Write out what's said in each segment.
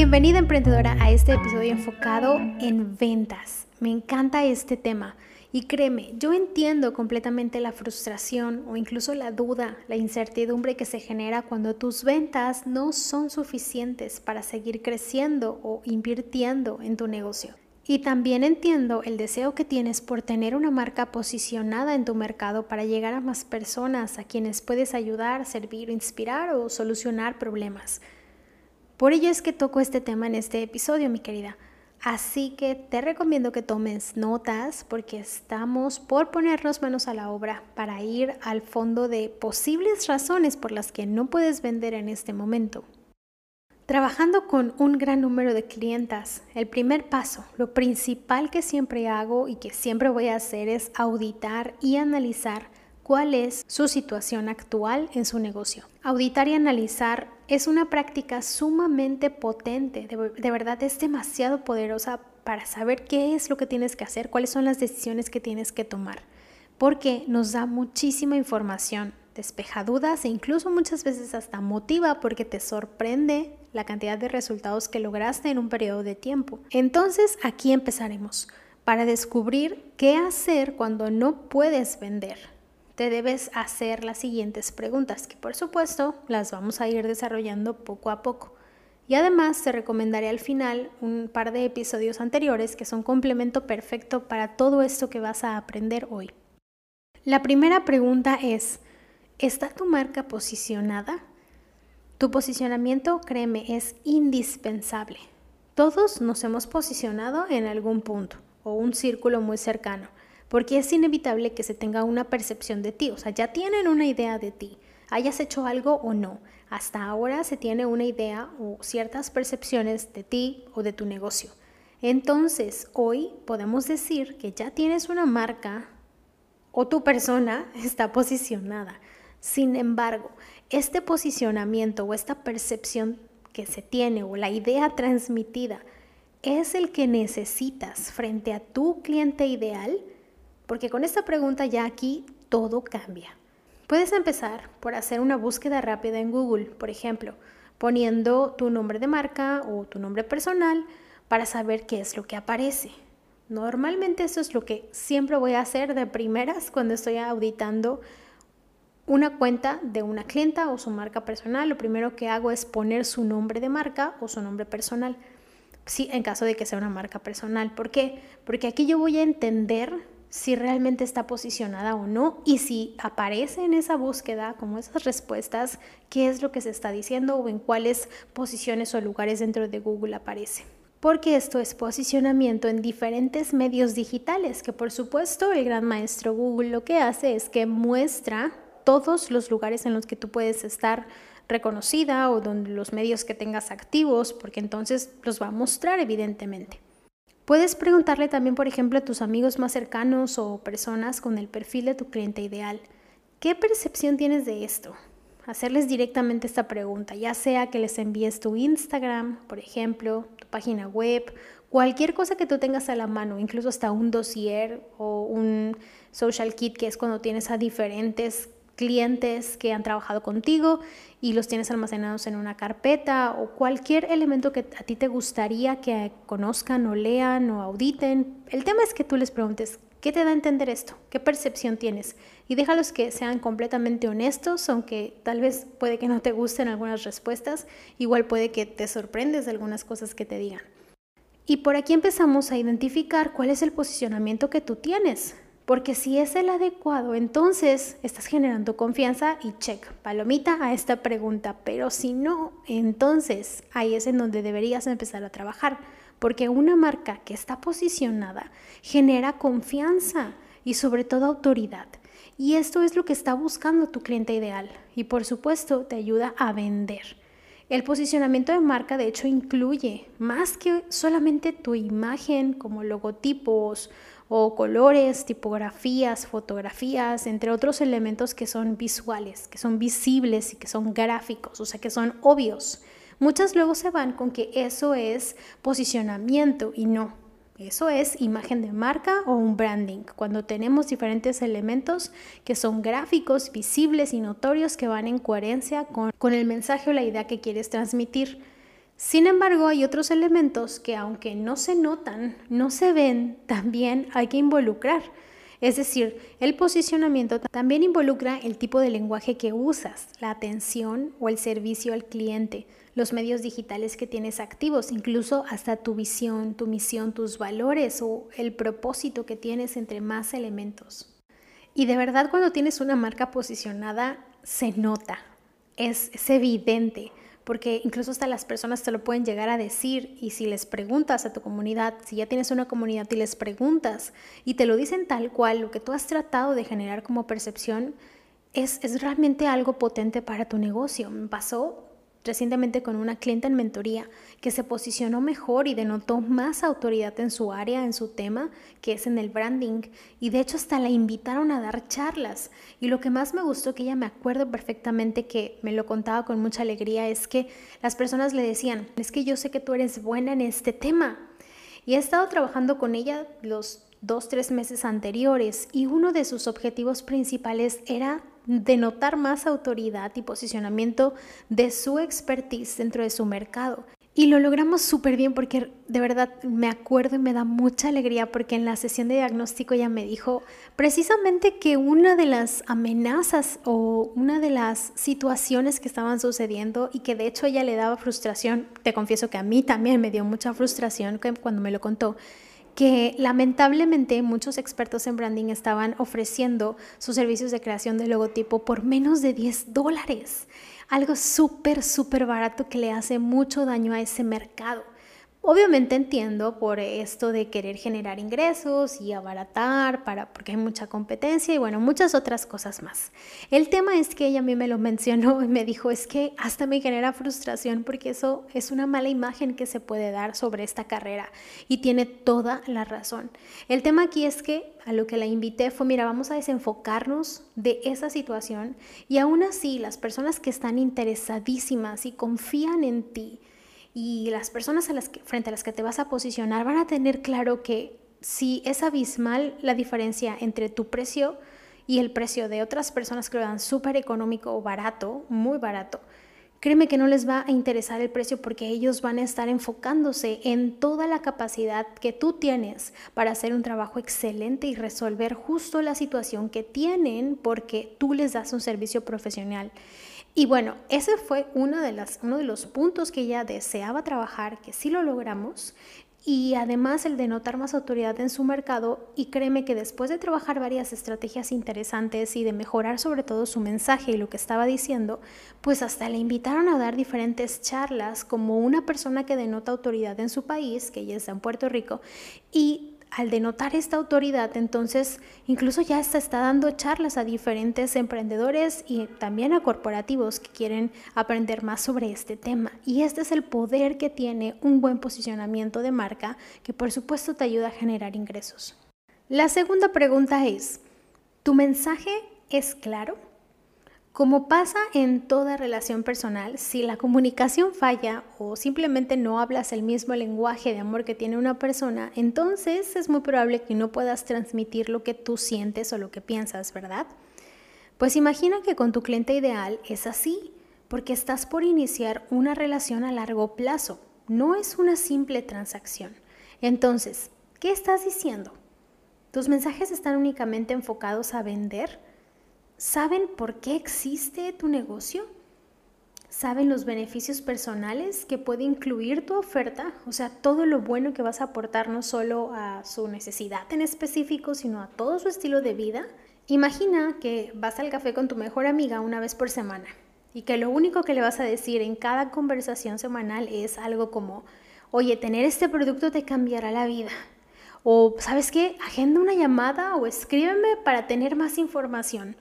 Bienvenida emprendedora a este episodio enfocado en ventas. Me encanta este tema y créeme, yo entiendo completamente la frustración o incluso la duda, la incertidumbre que se genera cuando tus ventas no son suficientes para seguir creciendo o invirtiendo en tu negocio. Y también entiendo el deseo que tienes por tener una marca posicionada en tu mercado para llegar a más personas a quienes puedes ayudar, servir, inspirar o solucionar problemas. Por ello es que toco este tema en este episodio, mi querida. Así que te recomiendo que tomes notas porque estamos por ponernos manos a la obra para ir al fondo de posibles razones por las que no puedes vender en este momento. Trabajando con un gran número de clientas, el primer paso, lo principal que siempre hago y que siempre voy a hacer es auditar y analizar cuál es su situación actual en su negocio. Auditar y analizar es una práctica sumamente potente, de, verdad es demasiado poderosa para saber qué es lo que tienes que hacer, cuáles son las decisiones que tienes que tomar, porque nos da muchísima información, despeja dudas e incluso muchas veces hasta motiva porque te sorprende la cantidad de resultados que lograste en un periodo de tiempo. Entonces aquí empezaremos para descubrir qué hacer cuando no puedes vender te debes hacer las siguientes preguntas, que por supuesto las vamos a ir desarrollando poco a poco. Y además te recomendaré al final un par de episodios anteriores que son complemento perfecto para todo esto que vas a aprender hoy. La primera pregunta es, ¿está tu marca posicionada? Tu posicionamiento, créeme, es indispensable. Todos nos hemos posicionado en algún punto o un círculo muy cercano porque es inevitable que se tenga una percepción de ti, o sea, ya tienen una idea de ti, hayas hecho algo o no. Hasta ahora se tiene una idea o ciertas percepciones de ti o de tu negocio. Entonces, hoy podemos decir que ya tienes una marca o tu persona está posicionada. Sin embargo, este posicionamiento o esta percepción que se tiene o la idea transmitida es el que necesitas frente a tu cliente ideal porque con esta pregunta ya aquí todo cambia. Puedes empezar por hacer una búsqueda rápida en Google, por ejemplo, poniendo tu nombre de marca o tu nombre personal para saber qué es lo que aparece. Normalmente eso es lo que siempre voy a hacer de primeras cuando estoy auditando una cuenta de una clienta o su marca personal. Lo primero que hago es poner su nombre de marca o su nombre personal. Sí, en caso de que sea una marca personal. ¿Por qué? Porque aquí yo voy a entender si realmente está posicionada o no y si aparece en esa búsqueda como esas respuestas, qué es lo que se está diciendo o en cuáles posiciones o lugares dentro de Google aparece. Porque esto es posicionamiento en diferentes medios digitales, que por supuesto el gran maestro Google lo que hace es que muestra todos los lugares en los que tú puedes estar reconocida o donde los medios que tengas activos, porque entonces los va a mostrar evidentemente. Puedes preguntarle también, por ejemplo, a tus amigos más cercanos o personas con el perfil de tu cliente ideal, ¿qué percepción tienes de esto? Hacerles directamente esta pregunta, ya sea que les envíes tu Instagram, por ejemplo, tu página web, cualquier cosa que tú tengas a la mano, incluso hasta un dossier o un social kit, que es cuando tienes a diferentes clientes que han trabajado contigo y los tienes almacenados en una carpeta o cualquier elemento que a ti te gustaría que conozcan o lean o auditen. El tema es que tú les preguntes, ¿qué te da a entender esto? ¿Qué percepción tienes? Y déjalos que sean completamente honestos, aunque tal vez puede que no te gusten algunas respuestas, igual puede que te sorprendes de algunas cosas que te digan. Y por aquí empezamos a identificar cuál es el posicionamiento que tú tienes. Porque si es el adecuado, entonces estás generando confianza y check, palomita a esta pregunta. Pero si no, entonces ahí es en donde deberías empezar a trabajar. Porque una marca que está posicionada genera confianza y sobre todo autoridad. Y esto es lo que está buscando tu cliente ideal. Y por supuesto te ayuda a vender. El posicionamiento de marca de hecho incluye más que solamente tu imagen como logotipos o colores, tipografías, fotografías, entre otros elementos que son visuales, que son visibles y que son gráficos, o sea, que son obvios. Muchas luego se van con que eso es posicionamiento y no. Eso es imagen de marca o un branding, cuando tenemos diferentes elementos que son gráficos, visibles y notorios que van en coherencia con, con el mensaje o la idea que quieres transmitir. Sin embargo, hay otros elementos que aunque no se notan, no se ven, también hay que involucrar. Es decir, el posicionamiento también involucra el tipo de lenguaje que usas, la atención o el servicio al cliente, los medios digitales que tienes activos, incluso hasta tu visión, tu misión, tus valores o el propósito que tienes entre más elementos. Y de verdad cuando tienes una marca posicionada se nota, es, evidente porque incluso hasta las personas te lo pueden llegar a decir y si les preguntas a tu comunidad, si ya tienes una comunidad y les preguntas y te lo dicen tal cual, lo que tú has tratado de generar como percepción es, es realmente algo potente para tu negocio. Me pasó recientemente con una clienta en mentoría que se posicionó mejor y denotó más autoridad en su área, en su tema, que es en el branding. Y de hecho hasta la invitaron a dar charlas. Y lo que más me gustó, que ella me acuerdo perfectamente que me lo contaba con mucha alegría, es que las personas le decían, es que yo sé que tú eres buena en este tema. Y he estado trabajando con ella los dos, tres meses anteriores y uno de sus objetivos principales era denotar más autoridad y posicionamiento de su expertise dentro de su mercado. Y lo logramos súper bien porque de verdad me acuerdo y me da mucha alegría porque en la sesión de diagnóstico ella me dijo precisamente que una de las amenazas o una de las situaciones que estaban sucediendo y que de hecho ella le daba frustración, te confieso que a mí también me dio mucha frustración cuando me lo contó, que lamentablemente muchos expertos en branding estaban ofreciendo sus servicios de creación de logotipo por menos de 10 dólares. Algo súper, súper barato que le hace mucho daño a ese mercado. Obviamente entiendo por esto de querer generar ingresos y abaratar para porque hay mucha competencia y bueno, muchas otras cosas más. El tema es que ella a mí me lo mencionó y me dijo, es que hasta me genera frustración porque eso es una mala imagen que se puede dar sobre esta carrera y tiene toda la razón. El tema aquí es que a lo que la invité fue, mira, vamos a desenfocarnos de esa situación y aún así las personas que están interesadísimas y confían en ti, y las personas a las que, frente a las que te vas a posicionar van a tener claro que si es abismal la diferencia entre tu precio y el precio de otras personas que lo dan súper económico o barato, muy barato, créeme que no les va a interesar el precio porque ellos van a estar enfocándose en toda la capacidad que tú tienes para hacer un trabajo excelente y resolver justo la situación que tienen porque tú les das un servicio profesional. Y bueno, ese fue uno de, uno de los puntos que ella deseaba trabajar, que sí lo logramos, y además el de notar más autoridad en su mercado y créeme que después de trabajar varias estrategias interesantes y de mejorar sobre todo su mensaje y lo que estaba diciendo, pues hasta le invitaron a dar diferentes charlas como una persona que denota autoridad en su país, que ella está en Puerto Rico, y al denotar esta autoridad, entonces incluso ya se está dando charlas a diferentes emprendedores y también a corporativos que quieren aprender más sobre este tema. Y este es el poder que tiene un buen posicionamiento de marca que por supuesto te ayuda a generar ingresos. La segunda pregunta es, ¿tu mensaje es claro? Como pasa en toda relación personal, si la comunicación falla o simplemente no hablas el mismo lenguaje de amor que tiene una persona, entonces es muy probable que no puedas transmitir lo que tú sientes o lo que piensas, ¿verdad? Pues imagina que con tu cliente ideal es así, porque estás por iniciar una relación a largo plazo, no es una simple transacción. Entonces, ¿qué estás diciendo? ¿Tus mensajes están únicamente enfocados a vender? ¿Saben por qué existe tu negocio? ¿Saben los beneficios personales que puede incluir tu oferta? O sea, todo lo bueno que vas a aportar no solo a su necesidad en específico, sino a todo su estilo de vida. Imagina que vas al café con tu mejor amiga una vez por semana y que lo único que le vas a decir en cada conversación semanal es algo como, oye, tener este producto te cambiará la vida. O, ¿sabes qué? Agenda una llamada o escríbeme para tener más información.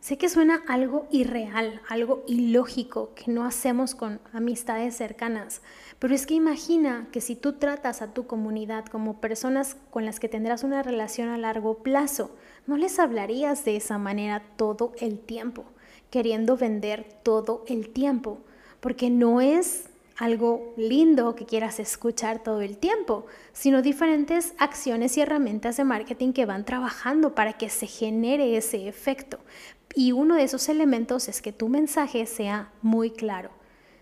Sé que suena algo irreal, algo ilógico que no hacemos con amistades cercanas, pero es que imagina que si tú tratas a tu comunidad como personas con las que tendrás una relación a largo plazo, no les hablarías de esa manera todo el tiempo, queriendo vender todo el tiempo, porque no es algo lindo que quieras escuchar todo el tiempo, sino diferentes acciones y herramientas de marketing que van trabajando para que se genere ese efecto. Y uno de esos elementos es que tu mensaje sea muy claro.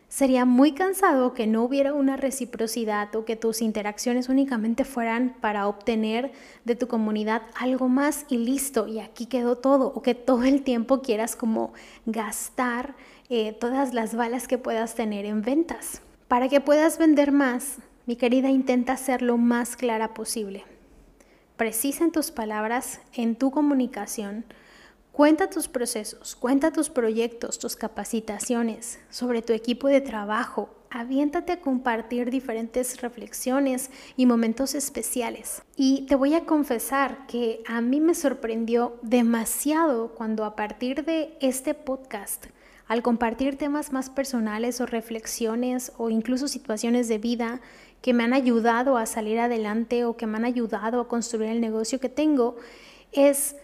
Sería muy cansado que no hubiera una reciprocidad o que tus interacciones únicamente fueran para obtener de tu comunidad algo más y listo, y aquí quedó todo, o que todo el tiempo quieras como gastar eh, todas las balas que puedas tener en ventas. Para que puedas vender más, mi querida, intenta ser lo más clara posible. Precisa en tus palabras, en tu comunicación. Cuenta tus procesos, cuenta tus proyectos, tus capacitaciones sobre tu equipo de trabajo. Aviéntate a compartir diferentes reflexiones y momentos especiales. Y te voy a confesar que a mí me sorprendió demasiado cuando a partir de este podcast al compartir temas más personales o reflexiones o incluso situaciones de vida que me han ayudado a salir adelante o que me han ayudado a construir el negocio que tengo, es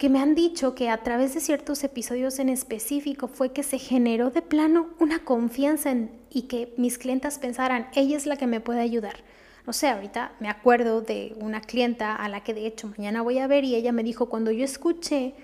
que me han dicho que a través de ciertos episodios en específico fue que se generó de plano una confianza en, y que mis clientas pensaran, ella es la que me puede ayudar. No sé, ahorita me acuerdo de una clienta a la que de hecho mañana voy a ver y ella me dijo, cuando yo escuché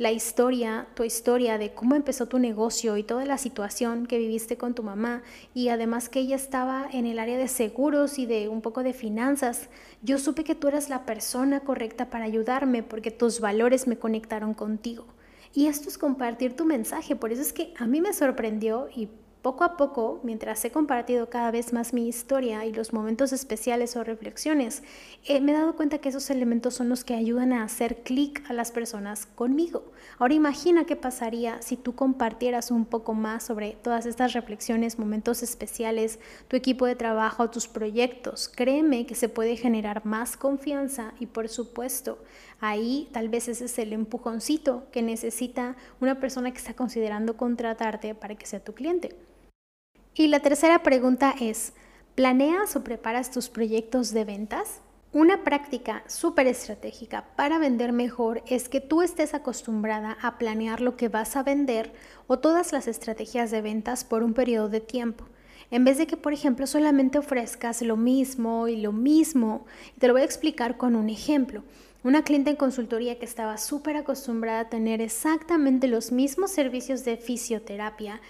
la historia, tu historia de cómo empezó tu negocio y toda la situación que viviste con tu mamá. Y además que ella estaba en el área de seguros y de un poco de finanzas, yo supe que tú eras la persona correcta para ayudarme porque tus valores me conectaron contigo. Y esto es compartir tu mensaje, por eso es que a mí me sorprendió y poco a poco, mientras he compartido cada vez más mi historia y los momentos especiales o reflexiones, eh, me he dado cuenta que esos elementos son los que ayudan a hacer clic a las personas conmigo. Ahora imagina qué pasaría si tú compartieras un poco más sobre todas estas reflexiones, momentos especiales, tu equipo de trabajo, tus proyectos. Créeme que se puede generar más confianza y por supuesto ahí tal vez ese es el empujoncito que necesita una persona que está considerando contratarte para que sea tu cliente. Y la tercera pregunta es, ¿planeas o preparas tus proyectos de ventas? Una práctica súper estratégica para vender mejor es que tú estés acostumbrada a planear lo que vas a vender o todas las estrategias de ventas por un periodo de tiempo. En vez de que, por ejemplo, solamente ofrezcas lo mismo y lo mismo. Te lo voy a explicar con un ejemplo. Una cliente en consultoría que estaba súper acostumbrada a tener exactamente los mismos servicios de fisioterapia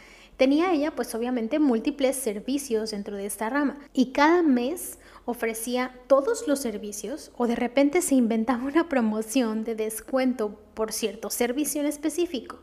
Tenía ella pues obviamente múltiples servicios dentro de esta rama y cada mes ofrecía todos los servicios o de repente se inventaba una promoción de descuento por cierto servicio en específico.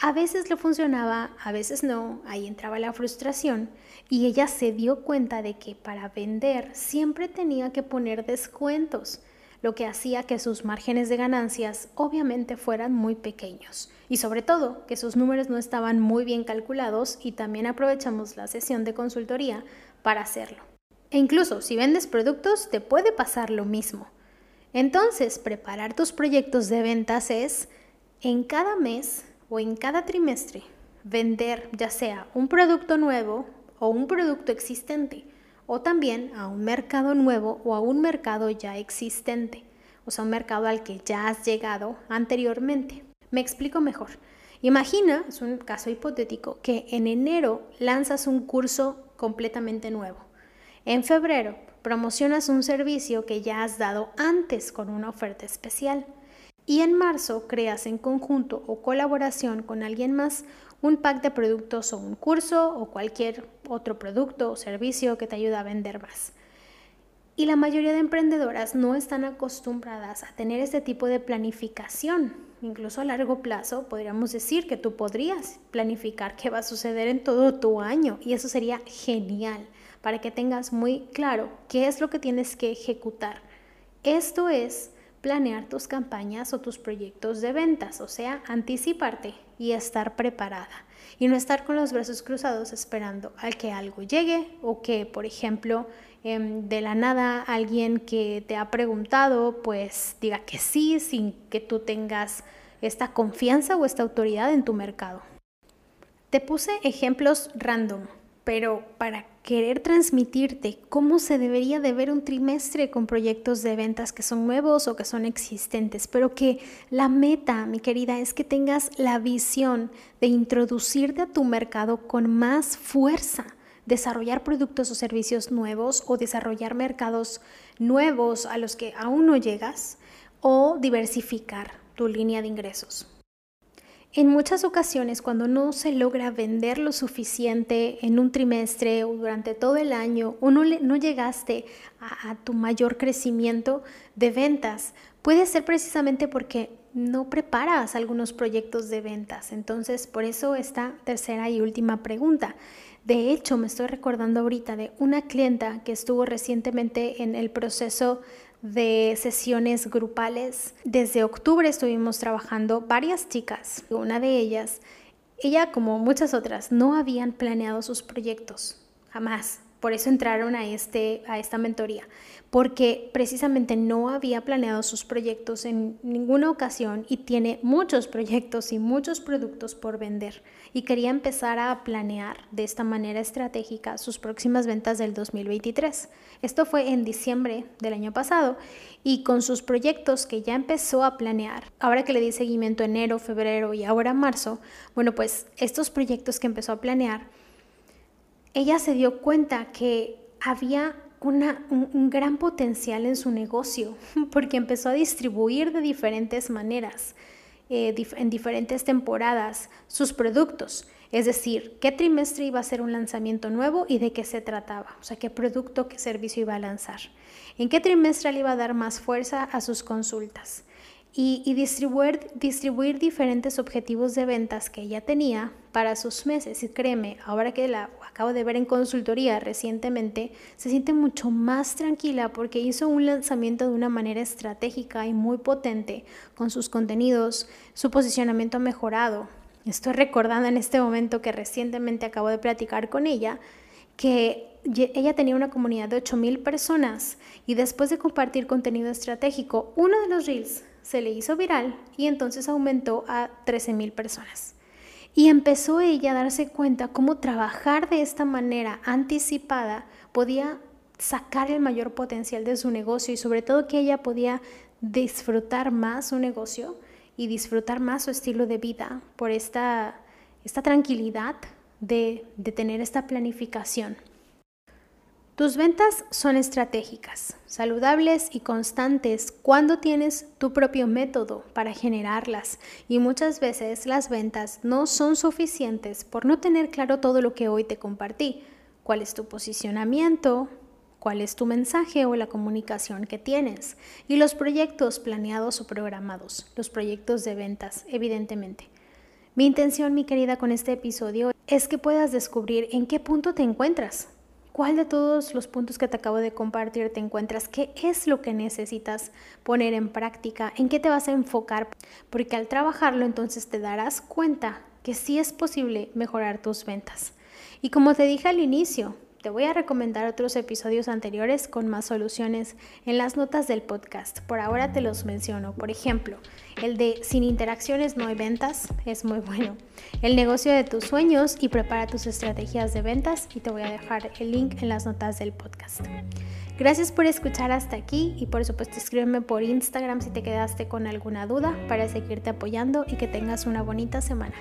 A veces le funcionaba, a veces no, ahí entraba la frustración y ella se dio cuenta de que para vender siempre tenía que poner descuentos lo que hacía que sus márgenes de ganancias obviamente fueran muy pequeños y sobre todo que sus números no estaban muy bien calculados y también aprovechamos la sesión de consultoría para hacerlo. E incluso si vendes productos te puede pasar lo mismo. Entonces, preparar tus proyectos de ventas es en cada mes o en cada trimestre vender ya sea un producto nuevo o un producto existente o también a un mercado nuevo o a un mercado ya existente, o sea, un mercado al que ya has llegado anteriormente. Me explico mejor. Imagina, es un caso hipotético, que en enero lanzas un curso completamente nuevo. En febrero promocionas un servicio que ya has dado antes con una oferta especial. Y en marzo creas en conjunto o colaboración con alguien más un pack de productos o un curso o cualquier otro producto o servicio que te ayude a vender más. Y la mayoría de emprendedoras no están acostumbradas a tener este tipo de planificación. Incluso a largo plazo podríamos decir que tú podrías planificar qué va a suceder en todo tu año y eso sería genial para que tengas muy claro qué es lo que tienes que ejecutar. Esto es planear tus campañas o tus proyectos de ventas, o sea, anticiparte y estar preparada y no estar con los brazos cruzados esperando al que algo llegue o que, por ejemplo, em, de la nada alguien que te ha preguntado pues diga que sí sin que tú tengas esta confianza o esta autoridad en tu mercado. Te puse ejemplos random, pero para querer transmitirte cómo se debería de ver un trimestre con proyectos de ventas que son nuevos o que son existentes, pero que la meta, mi querida, es que tengas la visión de introducirte a tu mercado con más fuerza, desarrollar productos o servicios nuevos o desarrollar mercados nuevos a los que aún no llegas o diversificar tu línea de ingresos. En muchas ocasiones, cuando no se logra vender lo suficiente en un trimestre o durante todo el año, o no, no llegaste a, a tu mayor crecimiento de ventas, puede ser precisamente porque no preparas algunos proyectos de ventas. Entonces, por eso esta tercera y última pregunta. De hecho, me estoy recordando ahorita de una clienta que estuvo recientemente en el proceso de sesiones grupales. Desde octubre estuvimos trabajando varias chicas. Una de ellas, ella como muchas otras, no habían planeado sus proyectos, jamás. Por eso entraron a, este, a esta mentoría, porque precisamente no había planeado sus proyectos en ninguna ocasión y tiene muchos proyectos y muchos productos por vender y quería empezar a planear de esta manera estratégica sus próximas ventas del 2023. Esto fue en diciembre del año pasado y con sus proyectos que ya empezó a planear, ahora que le di seguimiento enero, febrero y ahora marzo, bueno, pues estos proyectos que empezó a planear, ella se dio cuenta que había un, gran potencial en su negocio porque empezó a distribuir de diferentes maneras, eh, en diferentes temporadas, sus productos. Es decir, qué trimestre iba a ser un lanzamiento nuevo y de qué se trataba, o sea, qué producto, qué servicio iba a lanzar. En qué trimestre le iba a dar más fuerza a sus consultas y, distribuir, distribuir diferentes objetivos de ventas que ella tenía para sus meses. Y créeme, ahora que la acabo de ver en consultoría recientemente, se siente mucho más tranquila porque hizo un lanzamiento de una manera estratégica y muy potente con sus contenidos, su posicionamiento mejorado. Estoy recordando en este momento que recientemente acabo de platicar con ella que ella tenía una comunidad de 8000 personas y después de compartir contenido estratégico, uno de los reels se le hizo viral y entonces aumentó a 13.000 personas. Y empezó ella a darse cuenta cómo trabajar de esta manera anticipada podía sacar el mayor potencial de su negocio y sobre todo que ella podía disfrutar más su negocio y disfrutar más su estilo de vida por esta, esta tranquilidad de, de tener esta planificación. Tus ventas son estratégicas, saludables y constantes cuando tienes tu propio método para generarlas. Y muchas veces las ventas no son suficientes por no tener claro todo lo que hoy te compartí, cuál es tu posicionamiento, cuál es tu mensaje o la comunicación que tienes y los proyectos planeados o programados, los proyectos de ventas, evidentemente. Mi intención, mi querida, con este episodio es que puedas descubrir en qué punto te encuentras ¿Cuál de todos los puntos que te acabo de compartir te encuentras? ¿Qué es lo que necesitas poner en práctica? ¿En qué te vas a enfocar? Porque al trabajarlo entonces te darás cuenta que sí es posible mejorar tus ventas. Y como te dije al inicio, te voy a recomendar otros episodios anteriores con más soluciones en las notas del podcast. Por ahora te los menciono. Por ejemplo, el de Sin interacciones no hay ventas es muy bueno. El negocio de tus sueños y prepara tus estrategias de ventas y te voy a dejar el link en las notas del podcast. Gracias por escuchar hasta aquí y por supuesto escríbeme por Instagram si te quedaste con alguna duda para seguirte apoyando y que tengas una bonita semana.